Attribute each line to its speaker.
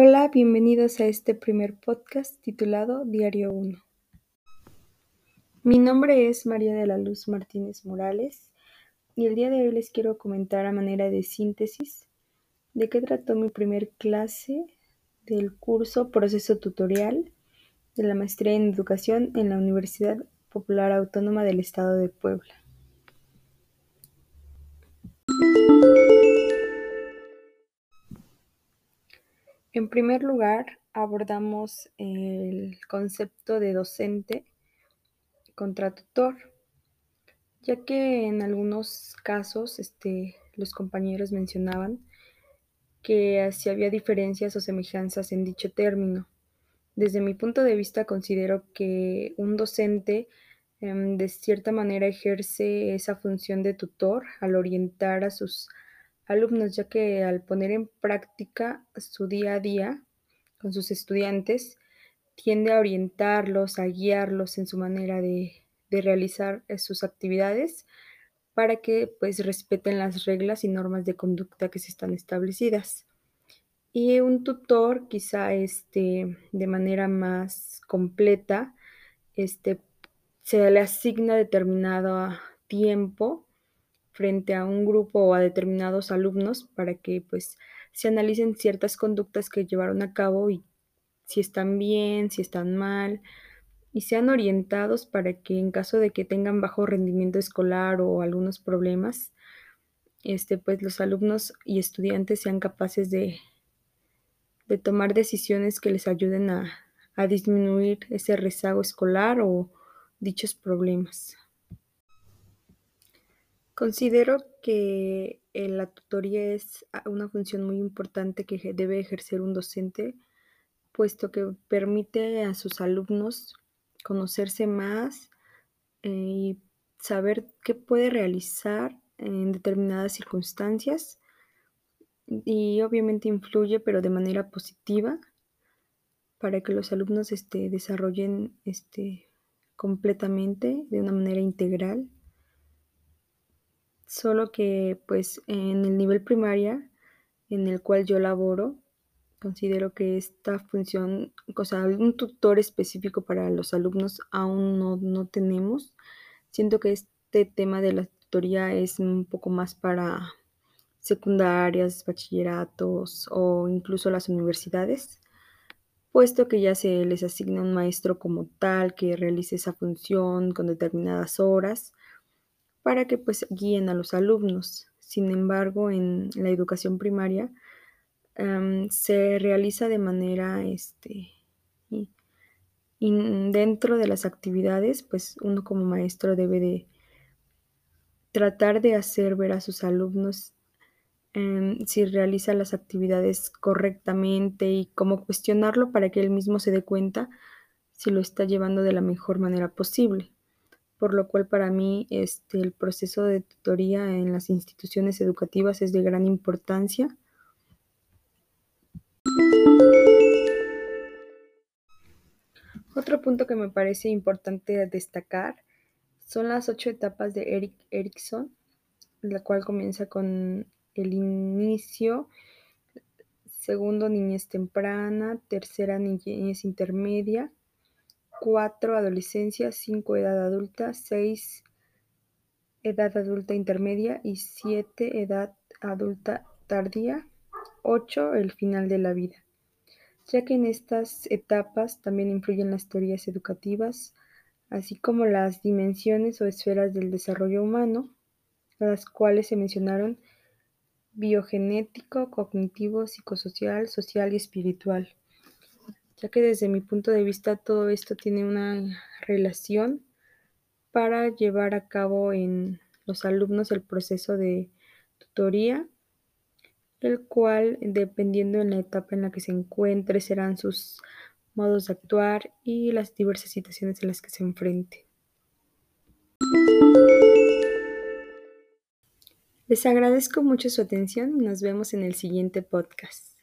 Speaker 1: Hola, bienvenidos a este primer podcast titulado Diario 1. Mi nombre es María de la Luz Martínez Morales y el día de hoy les quiero comentar a manera de síntesis de qué trató mi primer clase del curso Proceso Tutorial de la Maestría en Educación en la Universidad Popular Autónoma del Estado de Puebla. En primer lugar, abordamos el concepto de docente contra tutor, ya que en algunos casos este, los compañeros mencionaban que si había diferencias o semejanzas en dicho término. Desde mi punto de vista considero que un docente em, de cierta manera ejerce esa función de tutor al orientar a sus ya que al poner en práctica su día a día con sus estudiantes, tiende a orientarlos, a guiarlos en su manera de, realizar eh, sus actividades para que pues respeten las reglas y normas de conducta que se están establecidas. Y un tutor quizá este, de manera más completa este, se le asigna determinado tiempo frente a un grupo o a determinados alumnos para que pues se analicen ciertas conductas que llevaron a cabo y si están bien, si están mal y sean orientados para que en caso de que tengan bajo rendimiento escolar o algunos problemas, este pues los alumnos y estudiantes sean capaces de, de tomar decisiones que les ayuden a, a disminuir ese rezago escolar o dichos problemas. Considero que eh, la tutoría es una función muy importante que debe ejercer un docente, puesto que permite a sus alumnos conocerse más eh, y saber qué puede realizar en determinadas circunstancias y obviamente influye, pero de manera positiva, para que los alumnos este, desarrollen este, completamente, de una manera integral, solo que pues en el nivel primaria en el cual yo laboro, considero que esta función, o sea, un tutor específico para los alumnos aún no, no tenemos. Siento que este tema de la tutoría es un poco más para secundarias, bachilleratos o incluso las universidades, puesto que ya se les asigna un maestro como tal que realice esa función con determinadas horas para que pues guíen a los alumnos. Sin embargo, en la educación primaria em, se realiza de manera, este, y, dentro de las actividades, pues uno como maestro debe de tratar de hacer ver a sus alumnos em, si realiza las actividades correctamente y cómo cuestionarlo para que él mismo se dé cuenta si lo está llevando de la mejor manera posible por lo cual para mí este, el proceso de tutoría en las instituciones educativas es de gran importancia. Otro punto que me parece importante destacar son las ocho etapas de Eric Erickson, la cual comienza con el inicio, segundo niñez temprana, tercera niñez intermedia, 4 adolescencia, 5 edad adulta, 6 edad adulta intermedia y 7 edad adulta tardía, 8 el final de la vida, ya que en estas etapas también influyen las teorías educativas, así como las dimensiones o esferas del desarrollo humano, las cuales se mencionaron biogenético, cognitivo, psicosocial, social y espiritual ya que desde mi punto de vista todo esto tiene una relación para llevar a cabo en los alumnos el proceso de tutoría, el cual, dependiendo en la etapa en la que se encuentre, serán sus modos de actuar y las diversas situaciones en las que se enfrente. Les agradezco mucho su atención y nos vemos en el siguiente podcast.